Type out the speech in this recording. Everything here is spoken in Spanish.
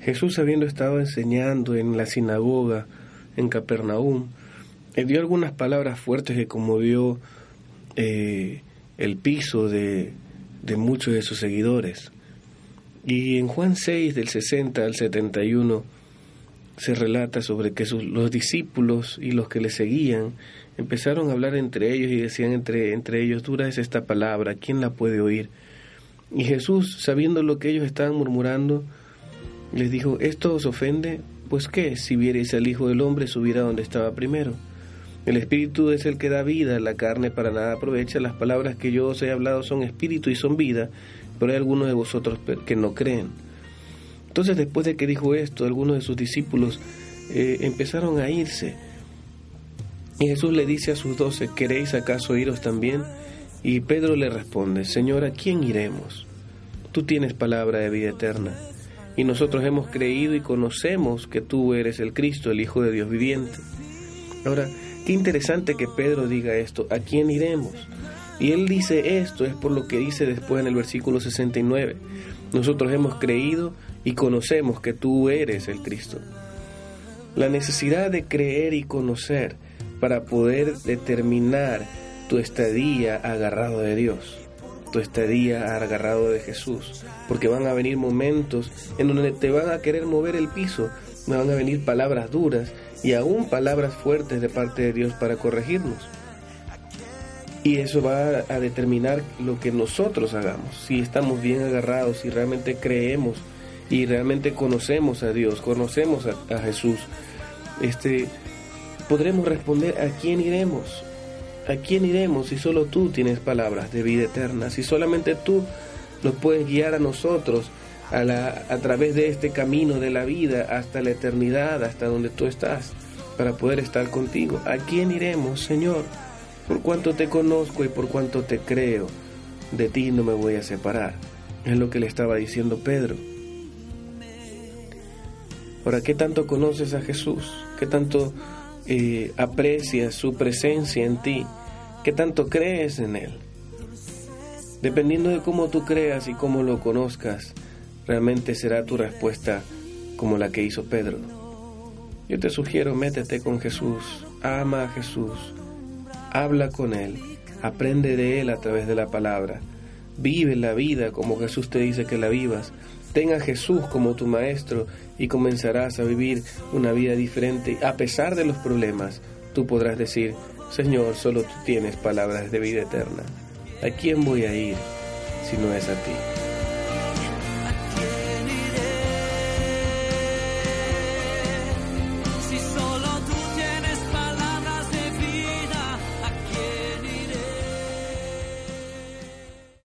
Jesús, habiendo estado enseñando en la sinagoga en Capernaum, eh, dio algunas palabras fuertes que conmovió eh, el piso de, de muchos de sus seguidores. Y en Juan 6, del 60 al 71, se relata sobre que sus, los discípulos y los que le seguían empezaron a hablar entre ellos y decían entre, entre ellos, dura es esta palabra, ¿quién la puede oír? Y Jesús, sabiendo lo que ellos estaban murmurando, les dijo, ¿esto os ofende? Pues qué, si viereis al Hijo del Hombre subir a donde estaba primero. El Espíritu es el que da vida, la carne para nada aprovecha. Las palabras que yo os he hablado son espíritu y son vida, pero hay algunos de vosotros que no creen. Entonces después de que dijo esto, algunos de sus discípulos eh, empezaron a irse. Y Jesús le dice a sus doce, ¿queréis acaso iros también? Y Pedro le responde, Señor, ¿a quién iremos? Tú tienes palabra de vida eterna y nosotros hemos creído y conocemos que tú eres el Cristo, el Hijo de Dios viviente. Ahora, qué interesante que Pedro diga esto, ¿a quién iremos? Y él dice esto, es por lo que dice después en el versículo 69, nosotros hemos creído y conocemos que tú eres el Cristo. La necesidad de creer y conocer para poder determinar tu estadía agarrado de Dios tu estadía agarrado de Jesús, porque van a venir momentos en donde te van a querer mover el piso, van a venir palabras duras y aún palabras fuertes de parte de Dios para corregirnos. Y eso va a determinar lo que nosotros hagamos, si estamos bien agarrados, si realmente creemos y realmente conocemos a Dios, conocemos a, a Jesús. Este, podremos responder a quién iremos, ¿A quién iremos si solo tú tienes palabras de vida eterna? Si solamente tú nos puedes guiar a nosotros a, la, a través de este camino de la vida hasta la eternidad, hasta donde tú estás, para poder estar contigo. ¿A quién iremos, Señor? Por cuanto te conozco y por cuanto te creo, de ti no me voy a separar. Es lo que le estaba diciendo Pedro. Ahora, ¿qué tanto conoces a Jesús? ¿Qué tanto eh, aprecias su presencia en ti? ¿Qué tanto crees en Él? Dependiendo de cómo tú creas y cómo lo conozcas, realmente será tu respuesta como la que hizo Pedro. Yo te sugiero, métete con Jesús, ama a Jesús, habla con Él, aprende de Él a través de la palabra, vive la vida como Jesús te dice que la vivas, ten a Jesús como tu maestro y comenzarás a vivir una vida diferente. A pesar de los problemas, tú podrás decir, Señor, solo tú tienes palabras de vida eterna. ¿A quién voy a ir si no es a ti?